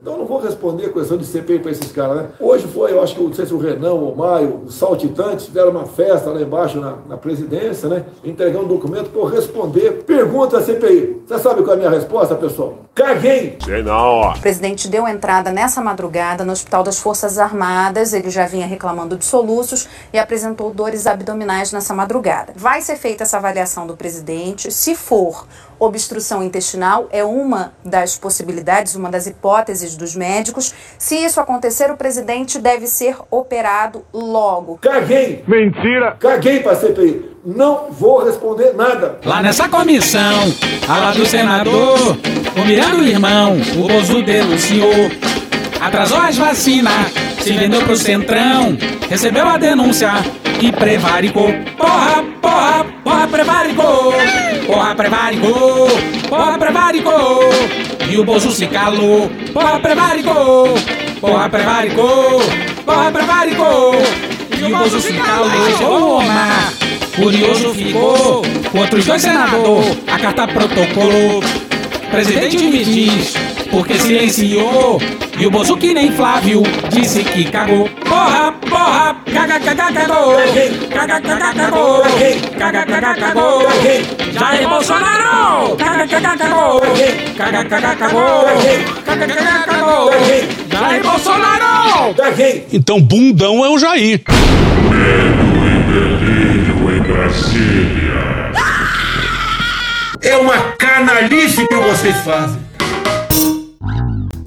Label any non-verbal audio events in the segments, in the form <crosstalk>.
Então eu não vou responder a questão de CPI para esses caras, né? Hoje foi, eu acho que não sei se o Renan, o Maio, o Saltitante tiveram uma festa lá embaixo na, na presidência, né? Entregando um documento para eu responder. Pergunta a CPI. Você sabe qual é a minha resposta, pessoal? Caguei! Sei não, ó. O presidente deu entrada nessa madrugada no Hospital das Forças Armadas. Ele já vinha reclamando de soluços e apresentou dores abdominais nessa madrugada. Vai ser feita essa avaliação do presidente. Se for obstrução intestinal é uma das possibilidades, uma das hipóteses dos médicos. Se isso acontecer, o presidente deve ser operado logo. Caguei! Mentira! Caguei para CPI. Não vou responder nada. Lá nessa comissão, a lá do senador, o Miranda o irmão, o Bozo denunciou. Atrasou as vacinas, se vendeu pro centrão, recebeu a denúncia e prevaricou. Porra, porra, porra, prevaricou. Porra, prevaricou. Porra, prevaricou. E o Bozo se calou. Porra, prevaricou. Porra, prevaricou. Porra, prevaricou. E o Bozo se calou. Toma. Curioso ficou. Outros dois senador, a carta protocolou. Presidente me diz, porque silenciou. E o Bozo que nem Flávio disse que cagou. Porra, cagou. Caga, caga, cagou. Caga, caga, cagou. Jair Bolsonaro. Caga, caga, cagou. Caga, caga, cagou. Caga, caga, cagou. Jair Bolsonaro. Então bundão é o Jair. Delírio em Brasília. É uma canalice que vocês fazem.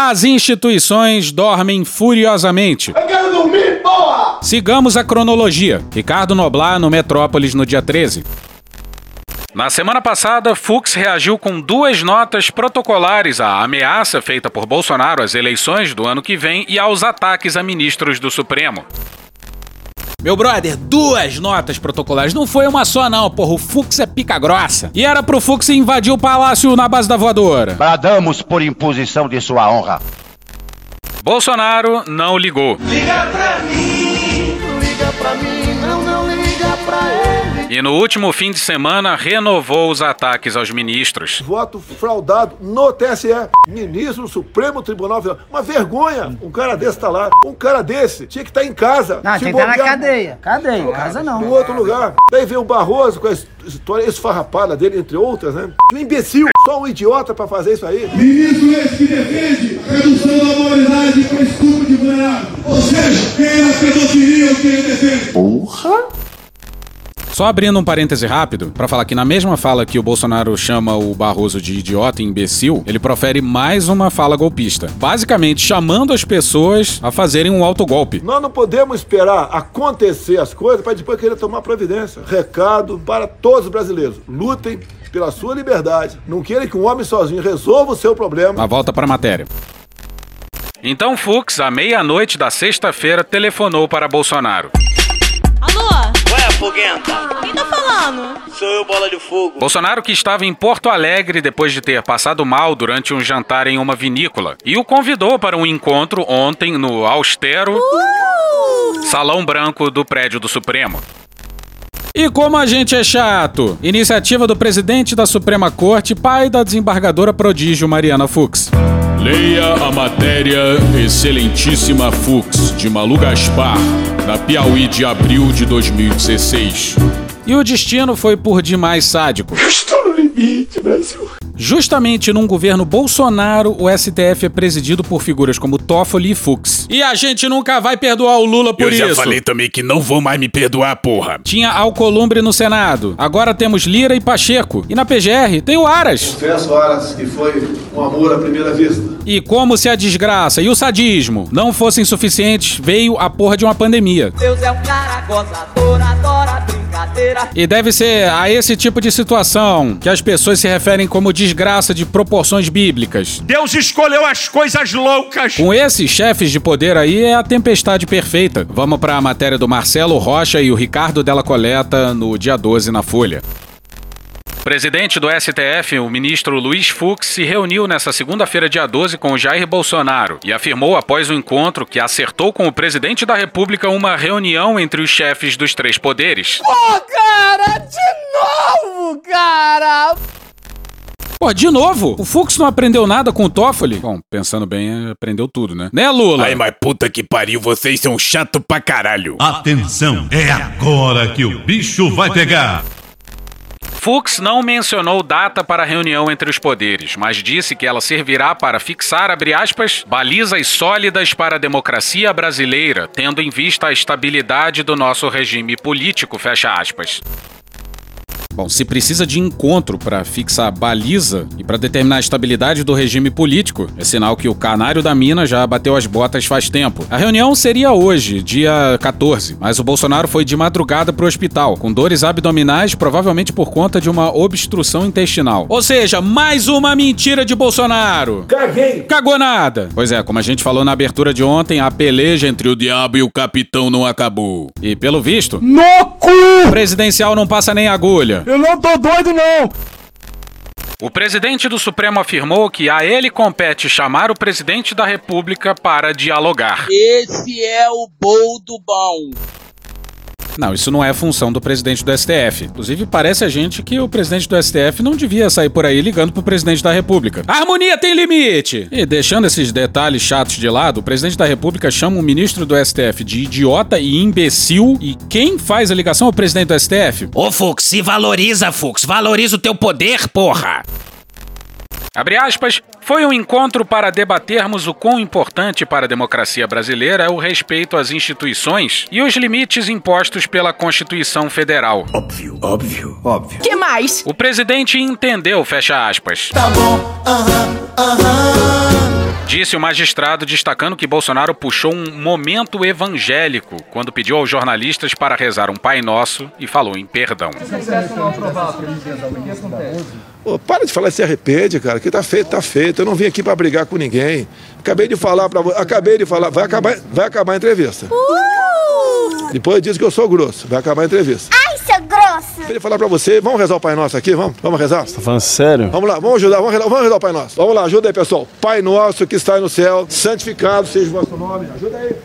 As instituições dormem furiosamente. Eu quero dormir, porra! Sigamos a cronologia. Ricardo Noblar no Metrópolis no dia 13. Na semana passada, Fux reagiu com duas notas protocolares à ameaça feita por Bolsonaro às eleições do ano que vem e aos ataques a ministros do Supremo. Meu brother, duas notas protocolares. Não foi uma só, não, porra. O Fux é pica grossa. E era pro Fux invadir o palácio na base da voadora. Bradamos por imposição de sua honra. Bolsonaro não ligou. E no último fim de semana renovou os ataques aos ministros. Voto fraudado no TSE. Ministro do Supremo Tribunal Federal. Uma vergonha. Um cara desse tá lá. Um cara desse tinha que estar em casa. Não, tem que estar na bobear, cadeia. Cadeia, casa Em não. outro lugar. Daí veio o Barroso com a his- história esfarrapada dele, entre outras, né? Um imbecil. Só um idiota pra fazer isso aí. Ministro esse que defende a redução da moralidade com estupro de banhado. Ou seja, quem é a pedofilia ou quem defende? Só abrindo um parêntese rápido, pra falar que na mesma fala que o Bolsonaro chama o Barroso de idiota e imbecil, ele profere mais uma fala golpista. Basicamente, chamando as pessoas a fazerem um autogolpe. Nós não podemos esperar acontecer as coisas para depois querer tomar providência. Recado para todos os brasileiros: lutem pela sua liberdade. Não queiram que um homem sozinho resolva o seu problema. Na volta pra matéria. Então Fux, à meia-noite da sexta-feira, telefonou para Bolsonaro. Foguenta, Quem tá falando? sou eu, bola de fogo. Bolsonaro que estava em Porto Alegre depois de ter passado mal durante um jantar em uma vinícola e o convidou para um encontro ontem no austero Salão Branco do prédio do Supremo. E como a gente é chato? Iniciativa do presidente da Suprema Corte, pai da desembargadora prodígio Mariana Fux. Leia a matéria Excelentíssima Fux, de Malu Gaspar, da Piauí de abril de 2016. E o destino foi por demais sádico. Estou no limite, Brasil. Justamente num governo Bolsonaro, o STF é presidido por figuras como Toffoli e Fux. E a gente nunca vai perdoar o Lula por Eu isso. já falei também que não vou mais me perdoar, porra. Tinha Alcolumbre no Senado. Agora temos Lira e Pacheco. E na PGR tem o Aras. Confesso, Aras, que foi um amor à primeira vista. E como se a desgraça e o sadismo não fossem suficientes, veio a porra de uma pandemia. Deus é um cara gozador, adora brincar. E deve ser a esse tipo de situação que as pessoas se referem como desgraça de proporções bíblicas. Deus escolheu as coisas loucas. Com esses chefes de poder aí é a tempestade perfeita. Vamos para a matéria do Marcelo Rocha e o Ricardo Della Coleta no dia 12 na Folha. Presidente do STF, o ministro Luiz Fux, se reuniu nesta segunda-feira, dia 12, com Jair Bolsonaro e afirmou, após o encontro, que acertou com o presidente da República uma reunião entre os chefes dos três poderes. Pô, cara, de novo, cara! Pô, de novo? O Fux não aprendeu nada com o Toffoli? Bom, pensando bem, aprendeu tudo, né? Né, Lula? Ai, mas puta que pariu, vocês são chato pra caralho. Atenção, é agora que o bicho vai pegar. Fux não mencionou data para a reunião entre os poderes, mas disse que ela servirá para fixar, aspas, balizas sólidas para a democracia brasileira, tendo em vista a estabilidade do nosso regime político, fecha aspas. Bom, se precisa de encontro para fixar baliza e para determinar a estabilidade do regime político, é sinal que o canário da mina já bateu as botas faz tempo. A reunião seria hoje, dia 14, mas o Bolsonaro foi de madrugada pro hospital, com dores abdominais, provavelmente por conta de uma obstrução intestinal. Ou seja, mais uma mentira de Bolsonaro. Caguei! Cagou nada! Pois é, como a gente falou na abertura de ontem, a peleja entre o diabo e o capitão não acabou. E pelo visto, no cu! presidencial não passa nem agulha. Eu não tô doido, não! O presidente do Supremo afirmou que a ele compete chamar o presidente da República para dialogar. Esse é o boldo bom. Não, isso não é função do presidente do STF. Inclusive, parece a gente que o presidente do STF não devia sair por aí ligando pro presidente da República. A harmonia tem limite! E deixando esses detalhes chatos de lado, o presidente da República chama o ministro do STF de idiota e imbecil. E quem faz a ligação ao presidente do STF? Ô, Fux, se valoriza, Fux. Valoriza o teu poder, porra! Abre aspas, foi um encontro para debatermos o quão importante para a democracia brasileira é o respeito às instituições e os limites impostos pela Constituição Federal. Óbvio, óbvio, óbvio. Que mais? O presidente entendeu, fecha aspas. Tá bom, aham, aham. Disse o magistrado, destacando que Bolsonaro puxou um momento evangélico quando pediu aos jornalistas para rezar um Pai Nosso e falou em perdão. Pô, para de falar e se arrepende, cara. Que tá feito, tá feito. Eu não vim aqui para brigar com ninguém. Acabei de falar para você. Acabei de falar. Vai acabar, vai acabar a entrevista. Uh! Depois diz que eu sou grosso. Vai acabar a entrevista. Ai, seu grosso! Acabei de falar para você. Vamos rezar o Pai Nosso aqui? Vamos? Vamos rezar? Você tá falando sério? Vamos lá, vamos ajudar. Vamos rezar, vamos rezar o Pai Nosso. Vamos lá, ajuda aí, pessoal. Pai Nosso que está no céu, santificado seja o vosso nome. Ajuda aí.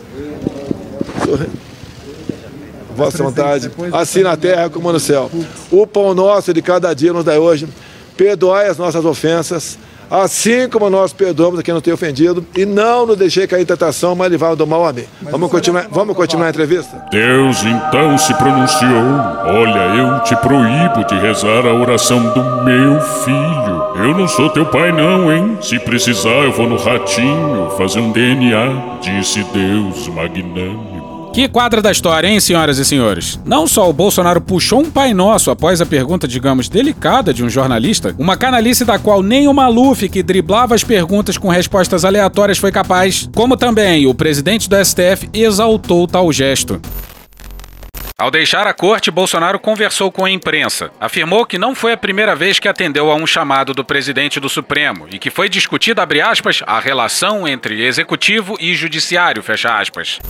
Vossa vontade, assim na terra como no céu. O pão nosso de cada dia nos dá hoje. Perdoai as nossas ofensas, assim como nós perdoamos a quem nos tem ofendido, e não nos deixei cair em tentação, mas livrai do mal. Amém. Vamos continuar, vamos continuar a entrevista? Deus então se pronunciou: Olha, eu te proíbo de rezar a oração do meu filho. Eu não sou teu pai, não, hein? Se precisar, eu vou no ratinho fazer um DNA, disse Deus magnânimo. Que quadra da história, hein, senhoras e senhores? Não só o Bolsonaro puxou um Pai Nosso após a pergunta, digamos, delicada de um jornalista, uma canalice da qual nem o Maluf, que driblava as perguntas com respostas aleatórias, foi capaz, como também o presidente do STF exaltou tal gesto. Ao deixar a corte, Bolsonaro conversou com a imprensa. Afirmou que não foi a primeira vez que atendeu a um chamado do presidente do Supremo e que foi discutida, abre aspas, a relação entre executivo e judiciário, fecha aspas.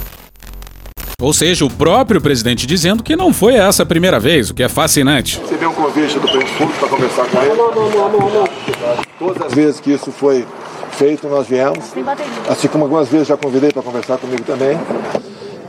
Ou seja, o próprio presidente dizendo que não foi essa a primeira vez, o que é fascinante. Você viu um convite do presidente público para conversar com ele? Não, não, não, não, não. Todas as vezes que isso foi feito, nós viemos. Assim como algumas vezes já convidei para conversar comigo também.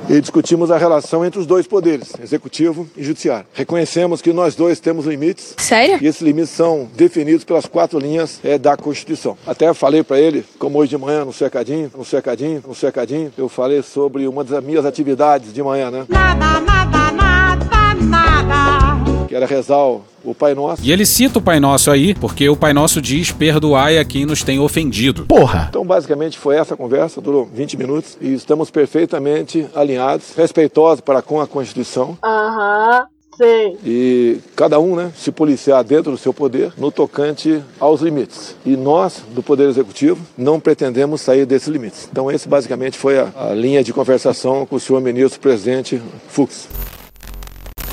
E discutimos a relação entre os dois poderes, executivo e judiciário. Reconhecemos que nós dois temos limites. Sério? E esses limites são definidos pelas quatro linhas é, da Constituição. Até falei para ele, como hoje de manhã, no cercadinho, no cercadinho, no cercadinho, eu falei sobre uma das minhas atividades de manhã, né? Nada, nada, nada, nada. Que era rezar o Pai Nosso. E ele cita o Pai Nosso aí, porque o Pai Nosso diz: perdoai a quem nos tem ofendido. Porra! Então, basicamente, foi essa conversa, durou 20 minutos, e estamos perfeitamente alinhados, respeitosos para com a Constituição. Aham. Sim. E cada um, né, se policiar dentro do seu poder no tocante aos limites. E nós, do Poder Executivo, não pretendemos sair desses limites. Então, esse basicamente foi a, a linha de conversação com o senhor ministro presidente Fux.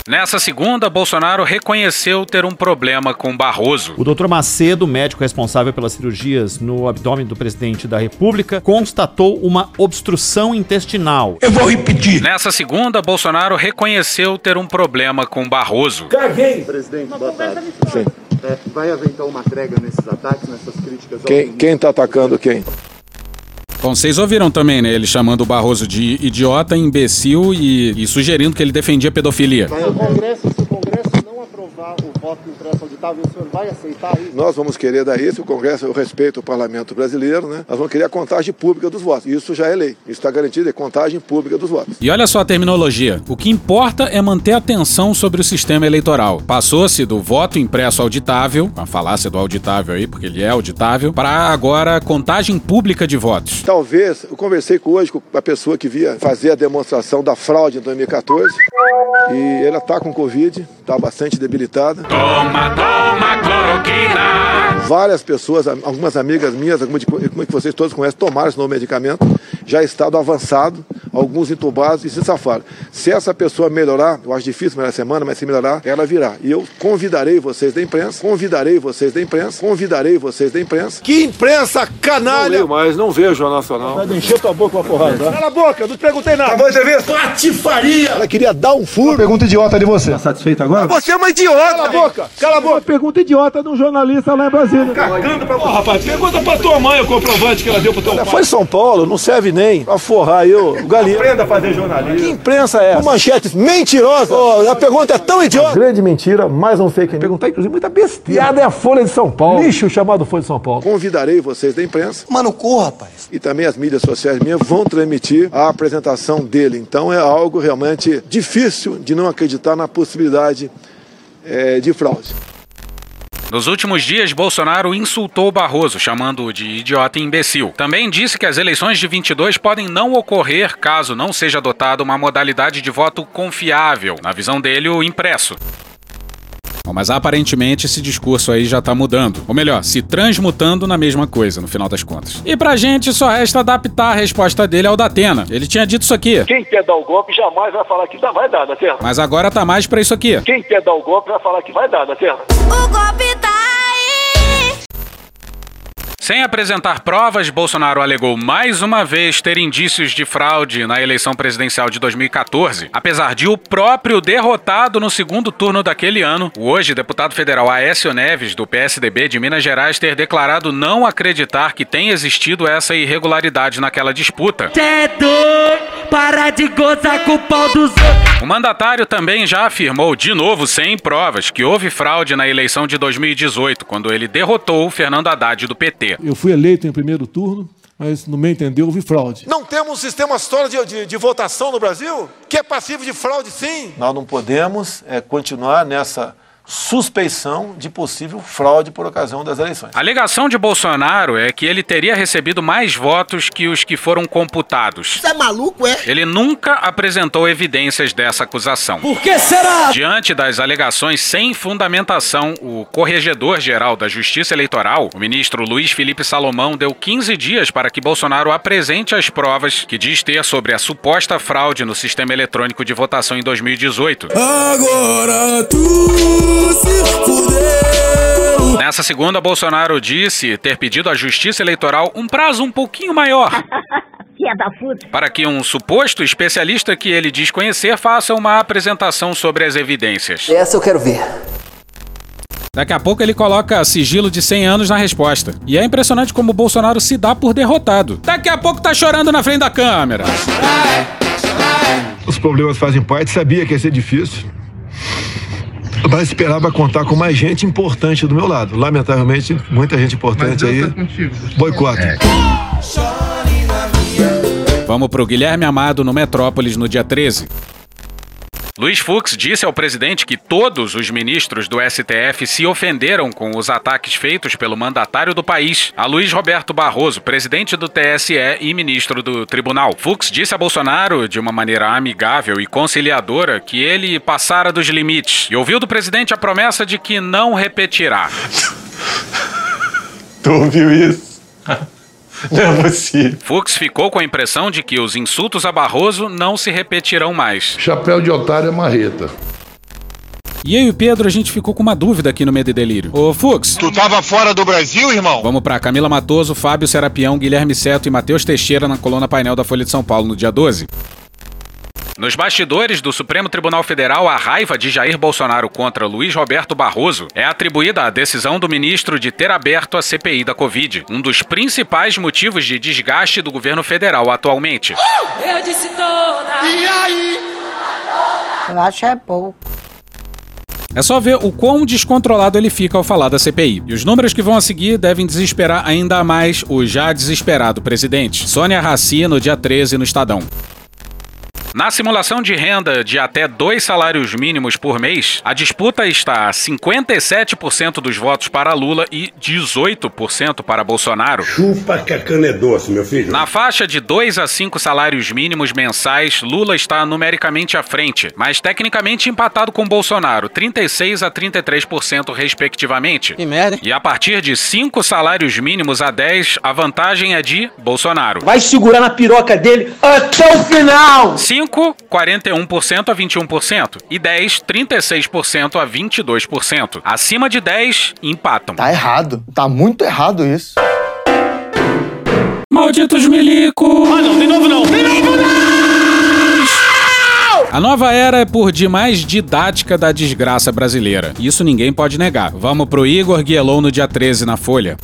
Nessa segunda, Bolsonaro reconheceu ter um problema com Barroso. O Dr. Macedo, médico responsável pelas cirurgias no abdômen do presidente da República, constatou uma obstrução intestinal. Eu vou repetir. Nessa segunda, Bolsonaro reconheceu ter um problema com Barroso. Caguei! Presidente, boa tarde. Sim. É, vai haver então uma trégua nesses ataques, nessas críticas Quem, quem tá atacando quem? Bom, vocês ouviram também, né? Ele chamando o Barroso de idiota, imbecil e, e sugerindo que ele defendia pedofilia. Congresso, se o Congresso não aprovar o voto impresso auditável, o senhor vai aceitar isso? Nós vamos querer dar isso, o Congresso, eu respeito o parlamento brasileiro, né? Nós vamos querer a contagem pública dos votos. Isso já é lei. Isso está garantido, é contagem pública dos votos. E olha só a terminologia. O que importa é manter a atenção sobre o sistema eleitoral. Passou-se do voto impresso auditável, a falácia do auditável aí, porque ele é auditável, para agora contagem pública de votos. Talvez, eu conversei com hoje com a pessoa que via fazer a demonstração da fraude em 2014 e ela está com Covid, está bastante debilitada. Toma, toma cloroquina. Várias pessoas, algumas amigas minhas, como, de, como que vocês todos conhecem, tomaram esse novo medicamento, já estado avançado, alguns entubados e se safaram. Se essa pessoa melhorar, eu acho difícil melhorar semana, mas se melhorar, ela virá. E eu convidarei vocês da imprensa, convidarei vocês da imprensa, convidarei vocês da imprensa. Que imprensa canalha! Não mas não vejo Jornal Nacional. Vai encher tua boca com a porrada. tá? Cala a boca, não te perguntei nada. Acabou de ver? Patifaria! Ela queria dar um furo. Pergunta idiota de você. Tá satisfeito agora? Você é uma idiota! Cala a boca! Cala a boca! Pergunta idiota de um jornalista lá em Brasília. Cagando pra Ô, rapaz, pergunta pra tua mãe o comprovante que ela deu pro teu pai. Foi em São Paulo, não serve nem pra forrar eu, o <laughs> galinha. Aprenda a fazer jornalismo. Que imprensa é essa? Manchetes mentirosas. Ô, a pergunta é tão idiota. Grande mentira, mais um fake news. Perguntar, inclusive, muita besteira. Piada é a Folha de São Paulo. Lixo chamado Folha de São Paulo. Convidarei vocês da imprensa. Mano, cu, rapaz. E também as mídias sociais minhas vão transmitir a apresentação dele. Então é algo realmente difícil de não acreditar na possibilidade eh, de fraude. Nos últimos dias, Bolsonaro insultou Barroso, chamando-o de idiota e imbecil. Também disse que as eleições de 22 podem não ocorrer caso não seja adotada uma modalidade de voto confiável, na visão dele, o impresso. Bom, mas aparentemente esse discurso aí já tá mudando. Ou melhor, se transmutando na mesma coisa, no final das contas. E pra gente só resta adaptar a resposta dele ao Datena. Ele tinha dito isso aqui. Quem quer dar o golpe jamais vai falar que dá- vai dar, da terra. Mas agora tá mais pra isso aqui. Quem quer dar o golpe vai falar que vai dar, da terra. O golpe tá! Sem apresentar provas, Bolsonaro alegou mais uma vez ter indícios de fraude na eleição presidencial de 2014, apesar de o próprio derrotado no segundo turno daquele ano, o hoje deputado federal Aécio Neves, do PSDB de Minas Gerais, ter declarado não acreditar que tenha existido essa irregularidade naquela disputa. Para de gozar com o pau dos outros. O mandatário também já afirmou, de novo sem provas, que houve fraude na eleição de 2018, quando ele derrotou o Fernando Haddad do PT. Eu fui eleito em primeiro turno, mas no meu entender houve fraude. Não temos um sistema sólido de, de, de votação no Brasil que é passivo de fraude, sim. Nós não podemos é, continuar nessa suspeição de possível fraude por ocasião das eleições. A alegação de Bolsonaro é que ele teria recebido mais votos que os que foram computados. Você é maluco, é? Ele nunca apresentou evidências dessa acusação. Por que será? Diante das alegações sem fundamentação, o corregedor-geral da Justiça Eleitoral, o ministro Luiz Felipe Salomão, deu 15 dias para que Bolsonaro apresente as provas que diz ter sobre a suposta fraude no sistema eletrônico de votação em 2018. Agora tu se fudeu. Nessa segunda, Bolsonaro disse ter pedido à Justiça Eleitoral um prazo um pouquinho maior <laughs> para que um suposto especialista que ele diz conhecer faça uma apresentação sobre as evidências. Essa eu quero ver. Daqui a pouco ele coloca sigilo de 100 anos na resposta. E é impressionante como o Bolsonaro se dá por derrotado. Daqui a pouco tá chorando na frente da câmera. Os problemas fazem parte, sabia que ia ser difícil. Mas esperava contar com mais gente importante do meu lado. Lamentavelmente, muita gente importante aí. Boicota. Vamos pro Guilherme Amado no Metrópolis no dia 13. Luiz Fux disse ao presidente que todos os ministros do STF se ofenderam com os ataques feitos pelo mandatário do país, a Luiz Roberto Barroso, presidente do TSE e ministro do tribunal. Fux disse a Bolsonaro, de uma maneira amigável e conciliadora, que ele passara dos limites e ouviu do presidente a promessa de que não repetirá. <laughs> Tu ouviu isso? <laughs> <laughs> Não é possível. Fux ficou com a impressão de que os insultos a Barroso não se repetirão mais. Chapéu de otário é marreta. E eu e o Pedro, a gente ficou com uma dúvida aqui no Medo e Delírio. Ô, Fux. Tu tava fora do Brasil, irmão? Vamos pra Camila Matoso, Fábio Serapião, Guilherme Seto e Matheus Teixeira na coluna painel da Folha de São Paulo no dia 12. Nos bastidores do Supremo Tribunal Federal, a raiva de Jair Bolsonaro contra Luiz Roberto Barroso é atribuída à decisão do ministro de ter aberto a CPI da Covid, um dos principais motivos de desgaste do governo federal atualmente. Eu disse toda. E aí? Eu acho é pouco. É só ver o quão descontrolado ele fica ao falar da CPI. E os números que vão a seguir devem desesperar ainda mais o já desesperado presidente. Sônia Raci no dia 13 no Estadão. Na simulação de renda de até dois salários mínimos por mês, a disputa está a 57% dos votos para Lula e 18% para Bolsonaro. Chupa que a cana é doce, meu filho. Na faixa de 2 a 5 salários mínimos mensais, Lula está numericamente à frente, mas tecnicamente empatado com Bolsonaro, 36 a 33% respectivamente. Que merda. E a partir de 5 salários mínimos a 10, a vantagem é de Bolsonaro. Vai segurar na piroca dele até o final! 5, 41% a 21%. E 10, 36% a 22%. Acima de 10, empatam. Tá errado. Tá muito errado isso. Malditos milico! Ah, não, de novo não! De novo não! A nova era é por demais didática da desgraça brasileira. Isso ninguém pode negar. Vamos pro Igor Guielon no dia 13 na Folha.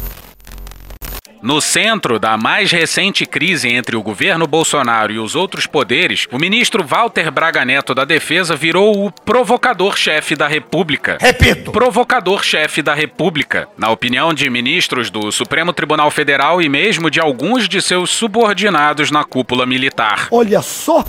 No centro da mais recente crise entre o governo Bolsonaro e os outros poderes, o ministro Walter Braga Neto da Defesa virou o provocador-chefe da República. Repito. Provocador-chefe da República. Na opinião de ministros do Supremo Tribunal Federal e mesmo de alguns de seus subordinados na cúpula militar. Olha só!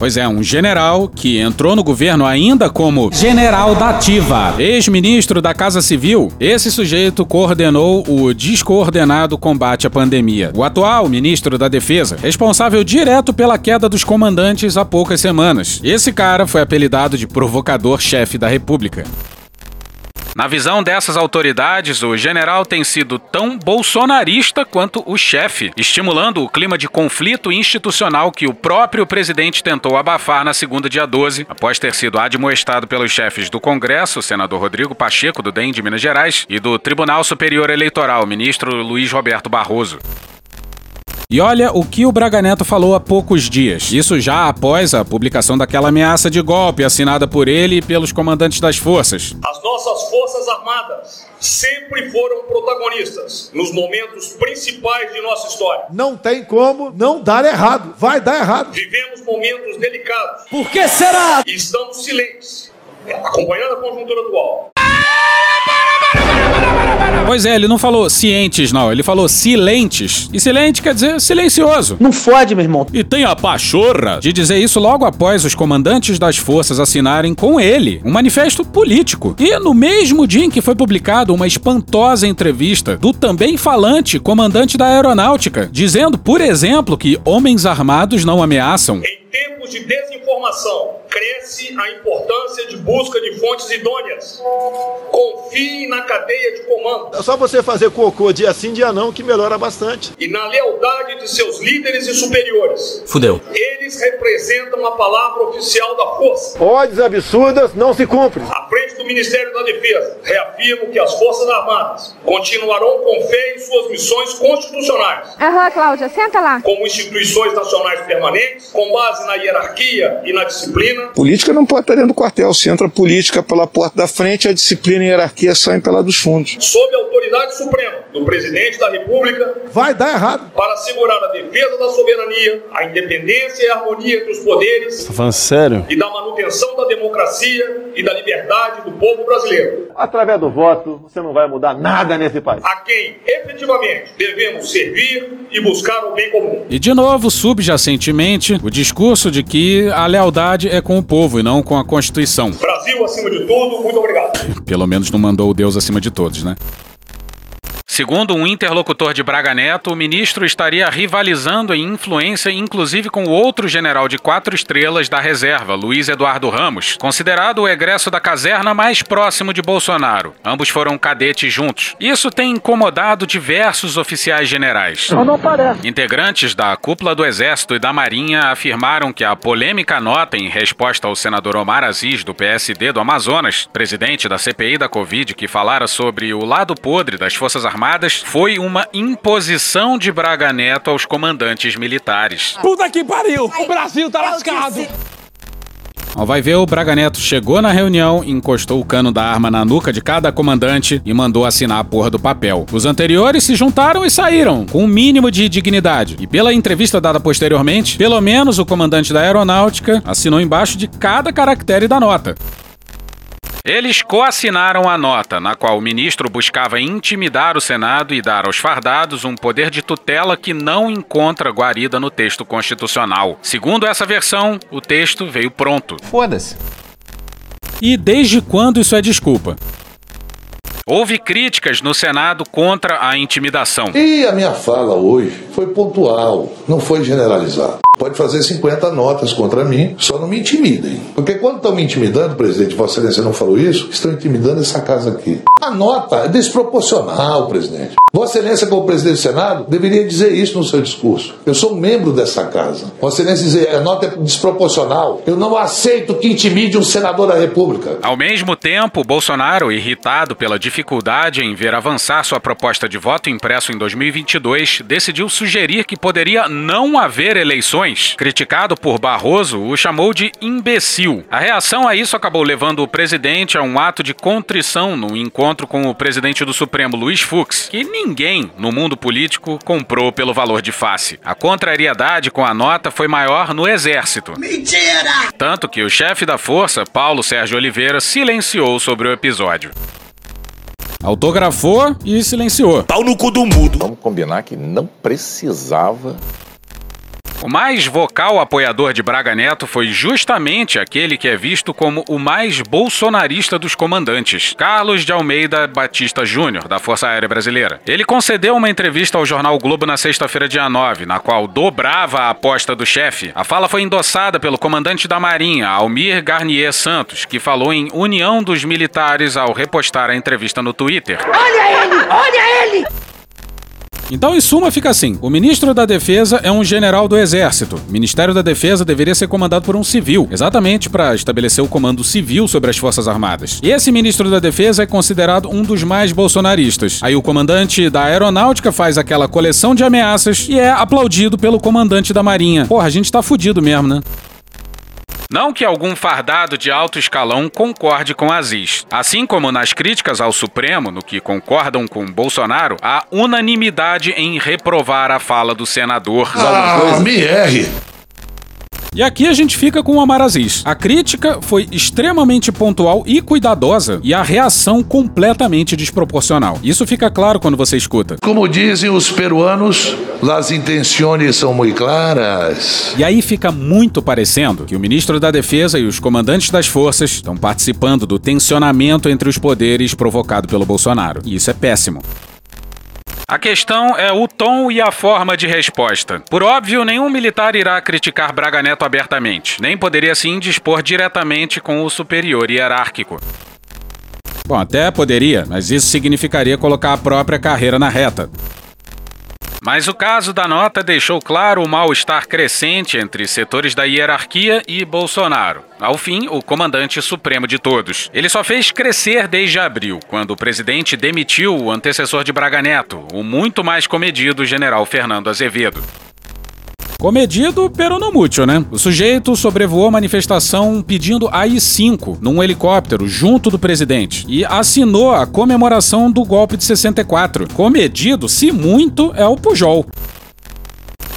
Pois é, um general que entrou no governo ainda como general da ativa, ex-ministro da Casa Civil. Esse sujeito coordenou o descoordenado combate à pandemia. O atual ministro da Defesa, responsável direto pela queda dos comandantes há poucas semanas. Esse cara foi apelidado de provocador-chefe da República. Na visão dessas autoridades, o general tem sido tão bolsonarista quanto o chefe, estimulando o clima de conflito institucional que o próprio presidente tentou abafar na segunda dia 12, após ter sido admoestado pelos chefes do Congresso, o senador Rodrigo Pacheco, do DEM de Minas Gerais, e do Tribunal Superior Eleitoral, ministro Luiz Roberto Barroso. E olha o que o Braga Neto falou há poucos dias. Isso já após a publicação daquela ameaça de golpe assinada por ele e pelos comandantes das forças. As nossas Forças Armadas sempre foram protagonistas nos momentos principais de nossa história. Não tem como não dar errado. Vai dar errado. Vivemos momentos delicados. Por que será? E estamos silentes, acompanhando a conjuntura atual. Pois é, ele não falou cientes, não. Ele falou silentes. E silente quer dizer silencioso. Não fode, meu irmão. E tem a pachorra de dizer isso logo após os comandantes das forças assinarem com ele um manifesto político. E no mesmo dia em que foi publicado uma espantosa entrevista do também falante comandante da aeronáutica, dizendo, por exemplo, que homens armados não ameaçam. Em tempos de desinformação, cresce a importância de busca de fontes idôneas. Confie na cadeia de comando. É só você fazer cocô dia sim, dia não, que melhora bastante. E na lealdade de seus líderes e superiores. Fudeu. Eles representam a palavra oficial da força. Ordens absurdas não se cumprem. À frente do Ministério da Defesa, reafirmo que as Forças Armadas continuarão com fé em suas missões constitucionais. Aham, Cláudia, senta lá. Como instituições nacionais permanentes, com base na hierarquia e na disciplina. Política não pode estar dentro do quartel. Se entra política pela porta da frente, a disciplina e a hierarquia saem pela dos fundos. Sob a autoridade suprema do presidente da República. Vai dar errado. Para assegurar a defesa da soberania, a independência e a harmonia entre os poderes. Tá falando sério? E da manutenção da democracia e da liberdade do povo brasileiro. Através do voto, você não vai mudar nada nesse país. A quem efetivamente devemos servir e buscar o bem comum. E de novo, subjacentemente, o discurso de que a lealdade é com o povo e não com a Constituição. Brasil acima de tudo, muito obrigado. <laughs> Pelo menos não mandou o Deus acima de todos, né? Segundo um interlocutor de Braga Neto, o ministro estaria rivalizando em influência, inclusive com outro general de quatro estrelas da reserva, Luiz Eduardo Ramos, considerado o egresso da caserna mais próximo de Bolsonaro. Ambos foram cadetes juntos. Isso tem incomodado diversos oficiais generais. Integrantes da cúpula do Exército e da Marinha afirmaram que a polêmica nota em resposta ao senador Omar Aziz, do PSD do Amazonas, presidente da CPI da Covid, que falara sobre o lado podre das Forças Armadas Armadas foi uma imposição de Braga Neto aos comandantes militares. Puta que pariu! O Brasil tá lascado! Ó, vai ver, o Braga Neto chegou na reunião, encostou o cano da arma na nuca de cada comandante e mandou assinar a porra do papel. Os anteriores se juntaram e saíram, com um mínimo de dignidade. E pela entrevista dada posteriormente, pelo menos o comandante da aeronáutica assinou embaixo de cada caractere da nota. Eles coassinaram a nota, na qual o ministro buscava intimidar o Senado e dar aos fardados um poder de tutela que não encontra guarida no texto constitucional. Segundo essa versão, o texto veio pronto. Foda-se. E desde quando isso é desculpa? Houve críticas no Senado contra a intimidação. E a minha fala hoje foi pontual, não foi generalizada. Pode fazer 50 notas contra mim, só não me intimidem. Porque quando estão me intimidando, presidente, Vossa Excelência não falou isso, estão intimidando essa casa aqui. A nota é desproporcional, presidente. Vossa Excelência, como presidente do Senado, deveria dizer isso no seu discurso. Eu sou membro dessa casa. Vossa Excelência dizer a nota é desproporcional. Eu não aceito que intimide um senador da República. Ao mesmo tempo, Bolsonaro, irritado pela dificuldade em ver avançar sua proposta de voto impresso em 2022, decidiu sugerir que poderia não haver eleições. Criticado por Barroso, o chamou de imbecil. A reação a isso acabou levando o presidente a um ato de contrição no encontro com o presidente do Supremo, Luiz Fux, que ninguém no mundo político comprou pelo valor de face. A contrariedade com a nota foi maior no Exército. Mentira! Tanto que o chefe da força, Paulo Sérgio Oliveira, silenciou sobre o episódio. Autografou e silenciou. Pau no cu do mudo. Vamos combinar que não precisava o mais vocal apoiador de Braga Neto foi justamente aquele que é visto como o mais bolsonarista dos comandantes, Carlos de Almeida Batista Júnior, da Força Aérea Brasileira. Ele concedeu uma entrevista ao jornal Globo na sexta-feira, dia 9, na qual dobrava a aposta do chefe. A fala foi endossada pelo comandante da Marinha, Almir Garnier Santos, que falou em união dos militares ao repostar a entrevista no Twitter. Olha ele! Olha ele! Então, em suma, fica assim: o ministro da Defesa é um general do Exército. O Ministério da Defesa deveria ser comandado por um civil, exatamente para estabelecer o comando civil sobre as Forças Armadas. E esse ministro da Defesa é considerado um dos mais bolsonaristas. Aí o comandante da Aeronáutica faz aquela coleção de ameaças e é aplaudido pelo comandante da Marinha. Porra, a gente tá fudido mesmo, né? Não que algum fardado de alto escalão concorde com Aziz. Assim como nas críticas ao Supremo, no que concordam com Bolsonaro, há unanimidade em reprovar a fala do senador. Ah, me erre! E aqui a gente fica com o Omar Aziz. A crítica foi extremamente pontual e cuidadosa, e a reação completamente desproporcional. Isso fica claro quando você escuta. Como dizem os peruanos, as intenções são muito claras. E aí fica muito parecendo que o ministro da Defesa e os comandantes das forças estão participando do tensionamento entre os poderes provocado pelo Bolsonaro. E isso é péssimo. A questão é o tom e a forma de resposta. Por óbvio, nenhum militar irá criticar Braga Neto abertamente, nem poderia se indispor diretamente com o superior hierárquico. Bom, até poderia, mas isso significaria colocar a própria carreira na reta. Mas o caso da nota deixou claro o mal-estar crescente entre setores da hierarquia e Bolsonaro. Ao fim, o comandante supremo de todos. Ele só fez crescer desde abril, quando o presidente demitiu o antecessor de Braga Neto, o muito mais comedido general Fernando Azevedo. Comedido, pero não mútil, né? O sujeito sobrevoou a manifestação pedindo AI-5 num helicóptero junto do presidente e assinou a comemoração do golpe de 64. Comedido, se muito, é o Pujol.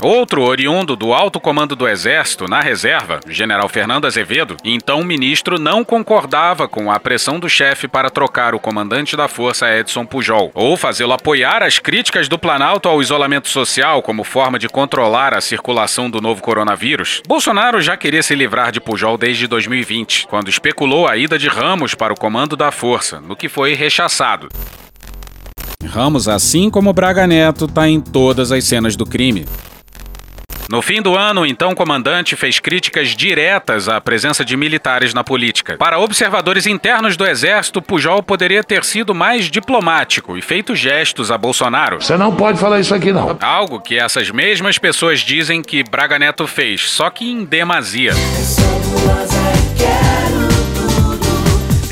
Outro oriundo do alto comando do Exército na reserva, general Fernando Azevedo, então ministro, não concordava com a pressão do chefe para trocar o comandante da força Edson Pujol, ou fazê-lo apoiar as críticas do Planalto ao isolamento social como forma de controlar a circulação do novo coronavírus. Bolsonaro já queria se livrar de Pujol desde 2020, quando especulou a ida de Ramos para o comando da força, no que foi rechaçado. Ramos, assim como Braga Neto, tá em todas as cenas do crime. No fim do ano, o então comandante fez críticas diretas à presença de militares na política. Para observadores internos do exército, Pujol poderia ter sido mais diplomático e feito gestos a Bolsonaro. Você não pode falar isso aqui, não. Algo que essas mesmas pessoas dizem que Braga Neto fez, só que em demasia.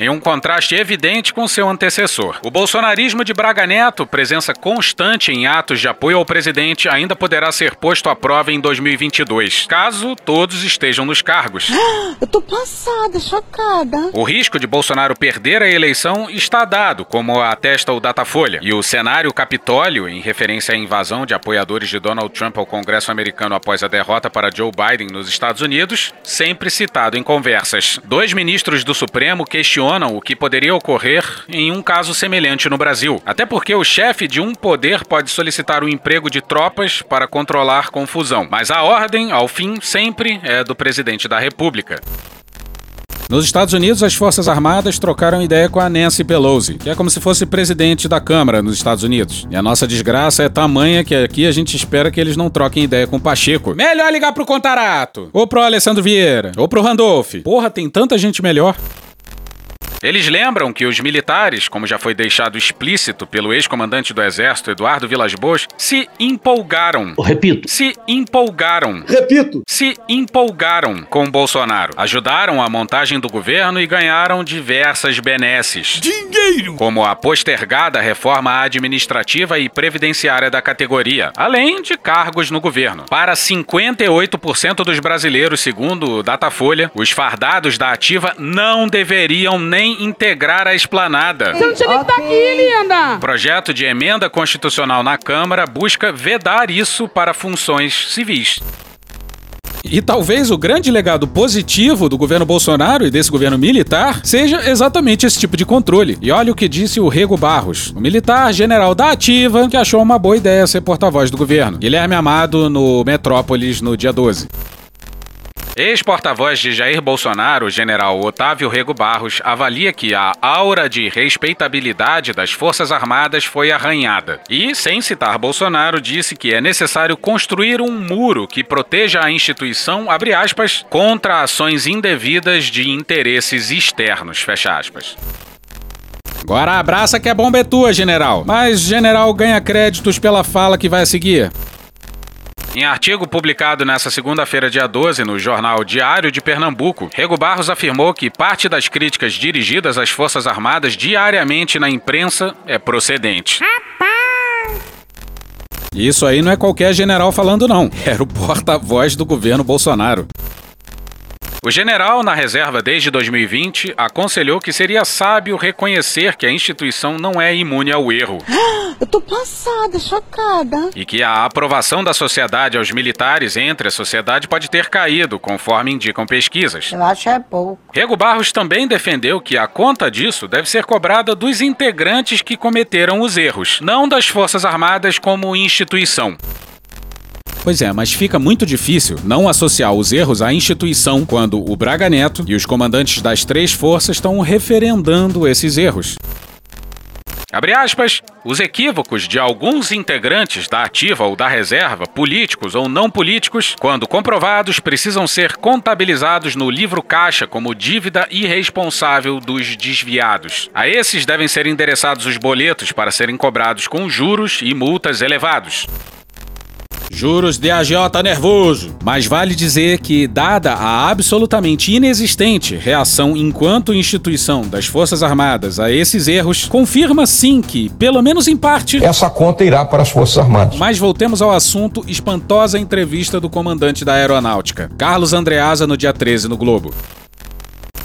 Em um contraste evidente com seu antecessor. O bolsonarismo de Braga Neto, presença constante em atos de apoio ao presidente, ainda poderá ser posto à prova em 2022, caso todos estejam nos cargos. <gasps> Eu tô passada, chocada. O risco de Bolsonaro perder a eleição está dado, como atesta o Datafolha. E o cenário Capitólio, em referência à invasão de apoiadores de Donald Trump ao Congresso americano após a derrota para Joe Biden nos Estados Unidos, sempre citado em conversas. Dois ministros do Supremo questionam o que poderia ocorrer em um caso semelhante no Brasil. Até porque o chefe de um poder pode solicitar o emprego de tropas para controlar confusão. Mas a ordem, ao fim, sempre é do presidente da República. Nos Estados Unidos, as Forças Armadas trocaram ideia com a Nancy Pelosi, que é como se fosse presidente da Câmara nos Estados Unidos. E a nossa desgraça é tamanha que aqui a gente espera que eles não troquem ideia com o Pacheco. Melhor ligar pro Contarato, ou pro Alessandro Vieira, ou pro Randolph. Porra, tem tanta gente melhor. Eles lembram que os militares, como já foi deixado explícito pelo ex-comandante do Exército, Eduardo Vilas Boas, se empolgaram. Repito. Se empolgaram. Repito. Se empolgaram com Bolsonaro. Ajudaram a montagem do governo e ganharam diversas benesses. Dinheiro! Como a postergada reforma administrativa e previdenciária da categoria, além de cargos no governo. Para 58% dos brasileiros, segundo o Datafolha, os fardados da ativa não deveriam nem integrar a esplanada. Você não tinha nem que estar aqui, linda! O projeto de emenda constitucional na Câmara busca vedar isso para funções civis. E talvez o grande legado positivo do governo Bolsonaro e desse governo militar seja exatamente esse tipo de controle. E olha o que disse o Rego Barros, o militar general da Ativa, que achou uma boa ideia ser porta-voz do governo. Guilherme Amado no Metrópolis no dia 12. Ex-porta-voz de Jair Bolsonaro, general Otávio Rego Barros, avalia que a aura de respeitabilidade das Forças Armadas foi arranhada. E, sem citar Bolsonaro, disse que é necessário construir um muro que proteja a instituição, aspas, contra ações indevidas de interesses externos, fecha aspas. Agora abraça que a bomba é tua, general. Mas general ganha créditos pela fala que vai seguir. Em artigo publicado nesta segunda-feira, dia 12, no jornal Diário de Pernambuco, Rego Barros afirmou que parte das críticas dirigidas às Forças Armadas diariamente na imprensa é procedente. Isso aí não é qualquer general falando, não. Era o porta-voz do governo Bolsonaro. O general, na reserva desde 2020, aconselhou que seria sábio reconhecer que a instituição não é imune ao erro. <gasps> Eu tô passada, chocada. E que a aprovação da sociedade aos militares entre a sociedade pode ter caído, conforme indicam pesquisas. Eu acho é pouco. Rego Barros também defendeu que a conta disso deve ser cobrada dos integrantes que cometeram os erros, não das Forças Armadas como instituição. Pois é, mas fica muito difícil não associar os erros à instituição quando o Braga Neto e os comandantes das três forças estão referendando esses erros. Abre aspas, os equívocos de alguns integrantes da ativa ou da reserva, políticos ou não políticos, quando comprovados, precisam ser contabilizados no livro caixa como dívida irresponsável dos desviados. A esses devem ser endereçados os boletos para serem cobrados com juros e multas elevados. Juros de agiota nervoso. Mas vale dizer que, dada a absolutamente inexistente reação enquanto instituição das Forças Armadas a esses erros, confirma sim que, pelo menos em parte, Essa conta irá para as Forças Armadas. mas voltemos ao assunto espantosa entrevista do comandante da Aeronáutica, Carlos Andreasa, no dia 13 no Globo.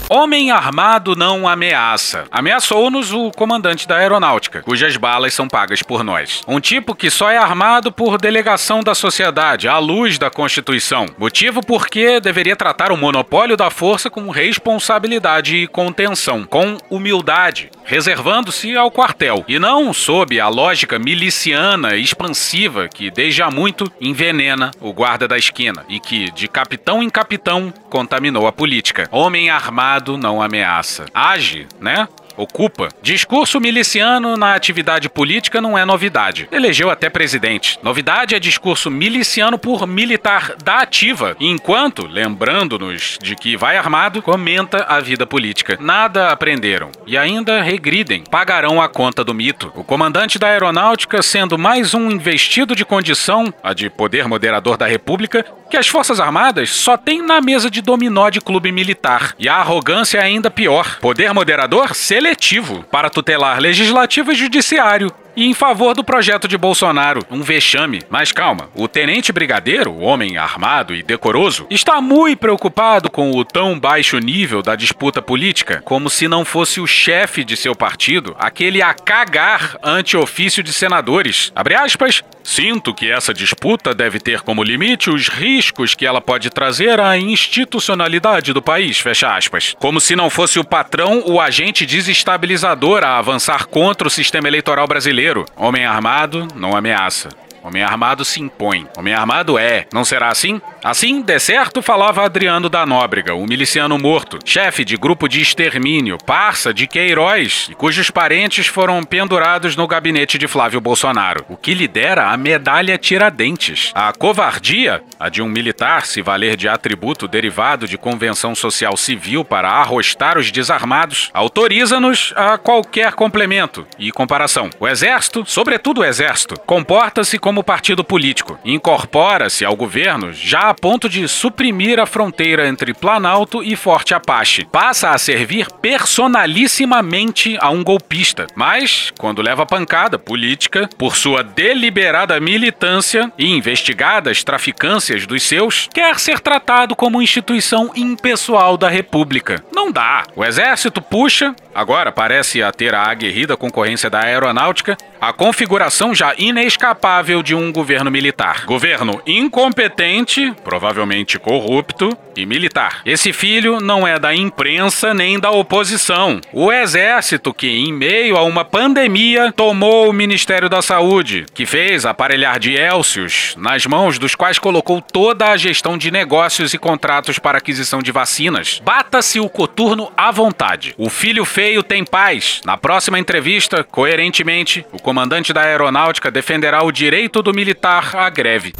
Homem armado não ameaça. Ameaçou-nos o comandante da aeronáutica, cujas balas são pagas por nós. Um tipo que só é armado por delegação da sociedade, à luz da Constituição. Motivo porque deveria tratar o monopólio da força com responsabilidade e contenção, com humildade, reservando-se ao quartel, e não sob a lógica miliciana expansiva que desde há muito envenena o guarda da esquina e que, de capitão em capitão, contaminou a política. Homem armado não ameaça. Age, né? Ocupa. Discurso miliciano na atividade política não é novidade. Elegeu até presidente. Novidade é discurso miliciano por militar da ativa, enquanto, lembrando-nos de que vai armado, comenta a vida política. Nada aprenderam e ainda regridem, pagarão a conta do mito. O comandante da aeronáutica sendo mais um investido de condição, a de poder moderador da República, que as Forças Armadas só tem na mesa de dominó de clube militar. E a arrogância é ainda pior. Poder moderador seletivo para tutelar legislativo e judiciário e em favor do projeto de Bolsonaro, um vexame. Mas calma, o tenente brigadeiro, homem armado e decoroso, está muito preocupado com o tão baixo nível da disputa política, como se não fosse o chefe de seu partido, aquele a cagar ante ofício de senadores. Abre aspas, sinto que essa disputa deve ter como limite os riscos que ela pode trazer à institucionalidade do país, fecha aspas. Como se não fosse o patrão o agente desestabilizador a avançar contra o sistema eleitoral brasileiro. Homem armado não ameaça. Homem armado se impõe. Homem armado é. Não será assim? Assim, de certo, falava Adriano da Nóbrega, o miliciano morto, chefe de grupo de extermínio, parça de Queiroz, e cujos parentes foram pendurados no gabinete de Flávio Bolsonaro, o que lhe dera a medalha Tiradentes. A covardia, a de um militar se valer de atributo derivado de convenção social civil para arrostar os desarmados, autoriza-nos a qualquer complemento e comparação. O Exército, sobretudo o Exército, comporta-se como partido político, incorpora-se ao governo já a ponto de suprimir a fronteira entre Planalto e Forte Apache. Passa a servir personalissimamente a um golpista, mas, quando leva pancada política, por sua deliberada militância e investigadas traficâncias dos seus, quer ser tratado como instituição impessoal da República. Não dá. O exército puxa, agora parece a ter a aguerrida concorrência da aeronáutica, a configuração já inescapável de um governo militar. Governo incompetente, provavelmente corrupto e militar. Esse filho não é da imprensa nem da oposição. O exército que, em meio a uma pandemia, tomou o Ministério da Saúde, que fez aparelhar de Elcios, nas mãos dos quais colocou toda a gestão de negócios e contratos para aquisição de vacinas. Bata-se o coturno à vontade. O filho feio tem paz. Na próxima entrevista, coerentemente, o comandante da aeronáutica defenderá o direito do militar à greve.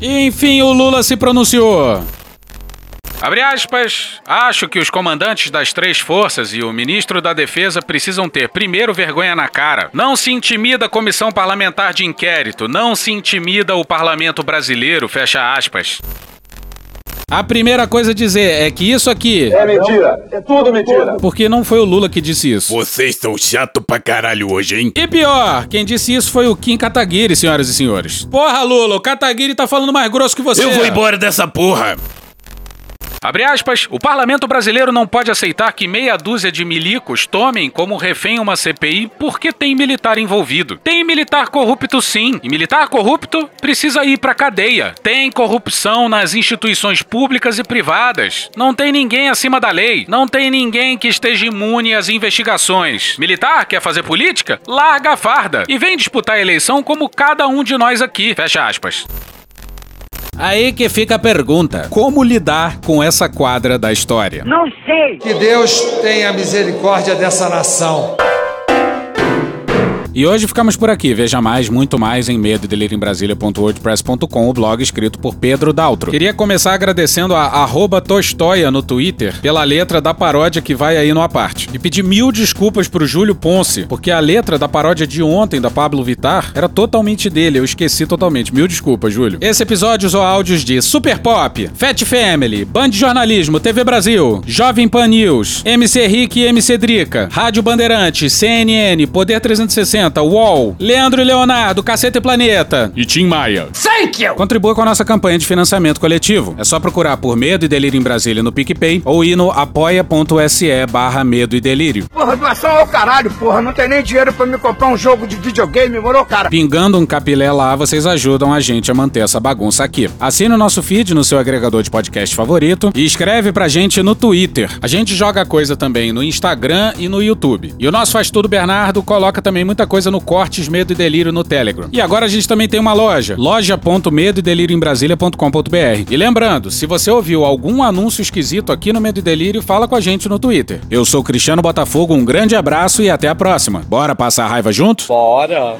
Enfim, o Lula se pronunciou. Abre aspas. Acho que os comandantes das três forças e o ministro da Defesa precisam ter primeiro vergonha na cara. Não se intimida a comissão parlamentar de inquérito. Não se intimida o parlamento brasileiro. Fecha aspas. A primeira coisa a dizer é que isso aqui. É mentira. É tudo mentira. Porque não foi o Lula que disse isso. Vocês são chato pra caralho hoje, hein? E pior, quem disse isso foi o Kim Kataguiri, senhoras e senhores. Porra, Lula, o Kataguiri tá falando mais grosso que você. Eu vou embora dessa porra. Abre aspas, o parlamento brasileiro não pode aceitar que meia dúzia de milicos tomem como refém uma CPI porque tem militar envolvido. Tem militar corrupto sim, e militar corrupto precisa ir pra cadeia. Tem corrupção nas instituições públicas e privadas. Não tem ninguém acima da lei. Não tem ninguém que esteja imune às investigações. Militar quer fazer política? Larga a farda e vem disputar a eleição como cada um de nós aqui. Fecha aspas. Aí que fica a pergunta: como lidar com essa quadra da história? Não sei. Que Deus tenha misericórdia dessa nação. E hoje ficamos por aqui. Veja mais, muito mais em medo o blog escrito por Pedro Daltro. Queria começar agradecendo a arroba Tostoia no Twitter pela letra da paródia que vai aí no aparte. E pedir mil desculpas pro Júlio Ponce, porque a letra da paródia de ontem da Pablo Vittar era totalmente dele, eu esqueci totalmente. Mil desculpas, Júlio. Esse episódio usou áudios de Super Pop, Fat Family, Band Jornalismo, TV Brasil, Jovem Pan News, MC Rick e MC Drica, Rádio Bandeirante, CNN, Poder 360, UOL, Leandro e Leonardo, Caceta e Planeta e Tim Maia. Thank you! Contribua com a nossa campanha de financiamento coletivo. É só procurar por Medo e Delírio em Brasília no PicPay ou ir no apoia.se barra Medo e Delírio. Porra, doação ao caralho, porra. Não tem nem dinheiro pra me comprar um jogo de videogame, morou, cara? Pingando um capilé lá, vocês ajudam a gente a manter essa bagunça aqui. Assine o nosso feed no seu agregador de podcast favorito e escreve pra gente no Twitter. A gente joga coisa também no Instagram e no YouTube. E o nosso Faz Tudo Bernardo coloca também muita coisa no Cortes Medo e Delírio no Telegram. E agora a gente também tem uma loja, loja.medoedelirioembrasilha.com.br. E lembrando, se você ouviu algum anúncio esquisito aqui no Medo e Delírio, fala com a gente no Twitter. Eu sou Cristiano Botafogo, um grande abraço e até a próxima. Bora passar a raiva junto? Bora.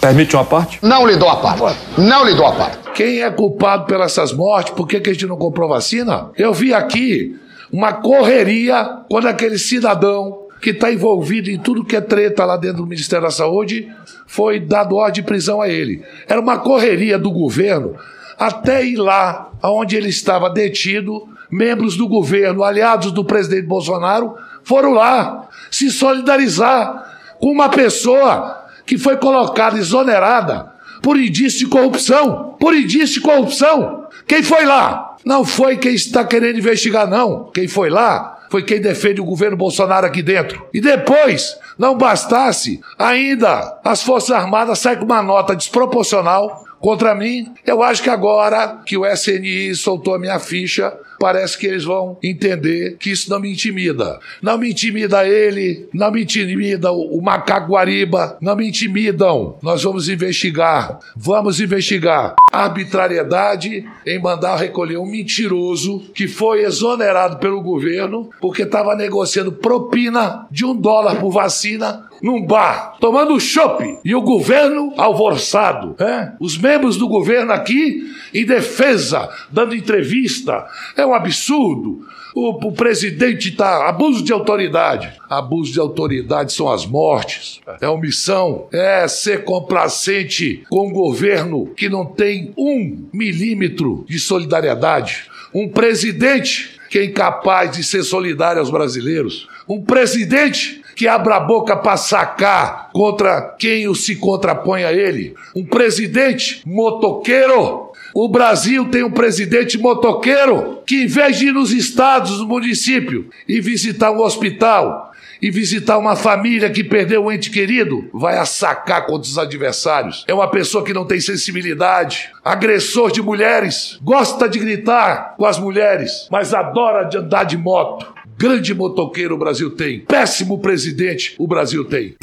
Permite uma parte? Não lhe dou a parte. Não lhe dou a parte. Quem é culpado pelas essas mortes? Por que, que a gente não comprou vacina? Eu vi aqui uma correria quando aquele cidadão que está envolvido em tudo que é treta lá dentro do Ministério da Saúde foi dado ordem de prisão a ele. Era uma correria do governo até ir lá onde ele estava detido. Membros do governo, aliados do presidente Bolsonaro, foram lá se solidarizar com uma pessoa que foi colocada exonerada por indício de corrupção. Por indício de corrupção. Quem foi lá? Não foi quem está querendo investigar, não. Quem foi lá foi quem defende o governo Bolsonaro aqui dentro. E depois, não bastasse, ainda as Forças Armadas saem com uma nota desproporcional contra mim. Eu acho que agora que o SNI soltou a minha ficha, parece que eles vão entender que isso não me intimida. Não me intimida ele, não me intimida o, macaco Guariba, não me intimidam. Nós vamos investigar, vamos investigar arbitrariedade em mandar recolher um mentiroso que foi exonerado pelo governo porque estava negociando propina de um dólar por vacina num bar, tomando chopp, e o governo alvoroçado, é? Os membros do governo aqui em defesa, dando entrevista. É um absurdo. O, o presidente está. Abuso de autoridade. Abuso de autoridade são as mortes. É omissão. É ser complacente com um governo que não tem um milímetro de solidariedade. Um presidente que é incapaz de ser solidário aos brasileiros. Um presidente que abra a boca para sacar contra quem o se contrapõe a ele. Um presidente motoqueiro. O Brasil tem um presidente motoqueiro que, em vez de ir nos estados, no município e visitar um hospital, e visitar uma família que perdeu um ente querido, vai assacar contra os adversários. É uma pessoa que não tem sensibilidade, agressor de mulheres, gosta de gritar com as mulheres, mas adora de andar de moto. Grande motoqueiro o Brasil tem. Péssimo presidente o Brasil tem.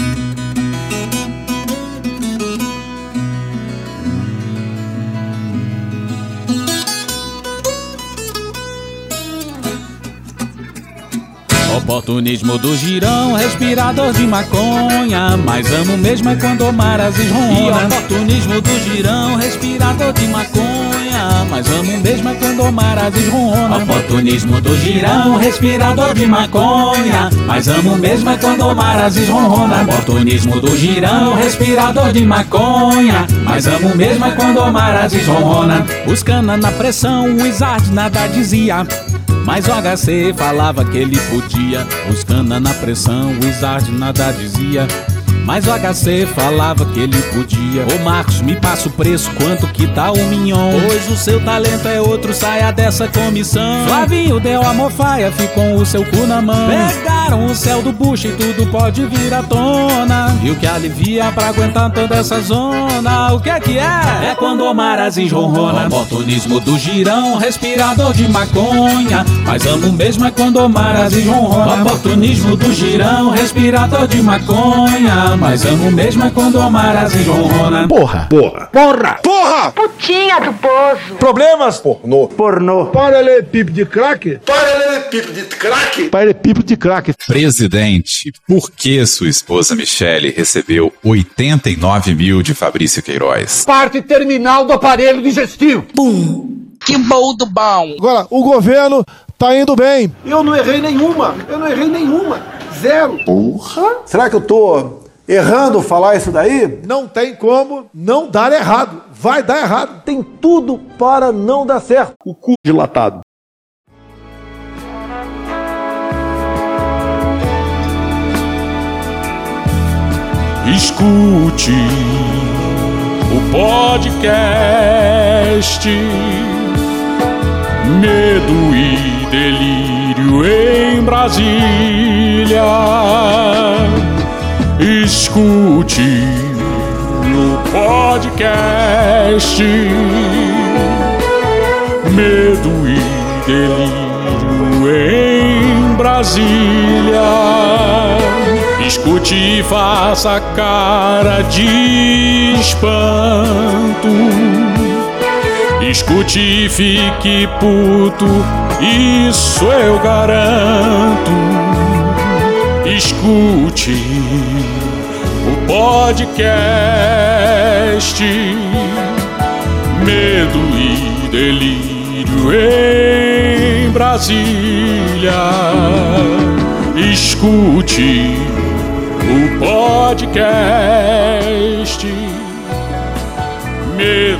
Oportunismo do girão, respirador de maconha. Mas amo mesmo é quando Marazes ronrona. Oportunismo do girão, respirador de maconha. Mas amo mesmo é quando Marazes ronrona. Oportunismo do girão, respirador de maconha. Mas amo mesmo é quando Marazes ronrona. Oportunismo do girão, respirador de maconha. Mas amo mesmo é quando Marazes ronrona. Os cana na pressão, o Izard nada dizia. Mas o HC falava que ele podia, os cana na pressão, o Izard nada dizia. Mas o HC falava que ele podia. Ô Marcos, me passa o preço, quanto que tá o mignon? Pois o seu talento é outro, saia dessa comissão. Flavinho deu a mofaia, ficou o seu cu na mão. Pegaram o céu do bucho e tudo pode vir à tona. E o que alivia pra aguentar toda essa zona? O que é que é? É quando o Marazes ronrona. Oportunismo do girão, respirador de maconha. Mas amo mesmo é quando o Marazes ronrona. Oportunismo do girão, respirador de maconha. Mas amo mesmo é quando o Marazes ronrona. Porra. Porra. Porra. Porra! Putinha do poço. Problemas? Pornô. Pornô. Paralelepípedo de crack? Paralelepípedo de crack? Paralelepípedo de crack. Presidente, por que sua esposa Michele recebeu 89 mil de Fabrício Queiroz? Parte terminal do aparelho digestivo. Pum. Que bom do bom. Agora, o governo tá indo bem. Eu não errei nenhuma. Eu não errei nenhuma. Zero. Porra. Será que eu tô errando falar isso daí? Não tem como não dar errado. Vai dar errado. Tem tudo para não dar certo. O cu dilatado. Escute o podcast Medo e Delírio em Brasília. Escute o podcast Medo e Delírio em Brasília. Escute e faça cara de espanto. Escute e fique puto, isso eu garanto. Escute o podcast Medo e Delírio em Brasília. Escute o podcast Medo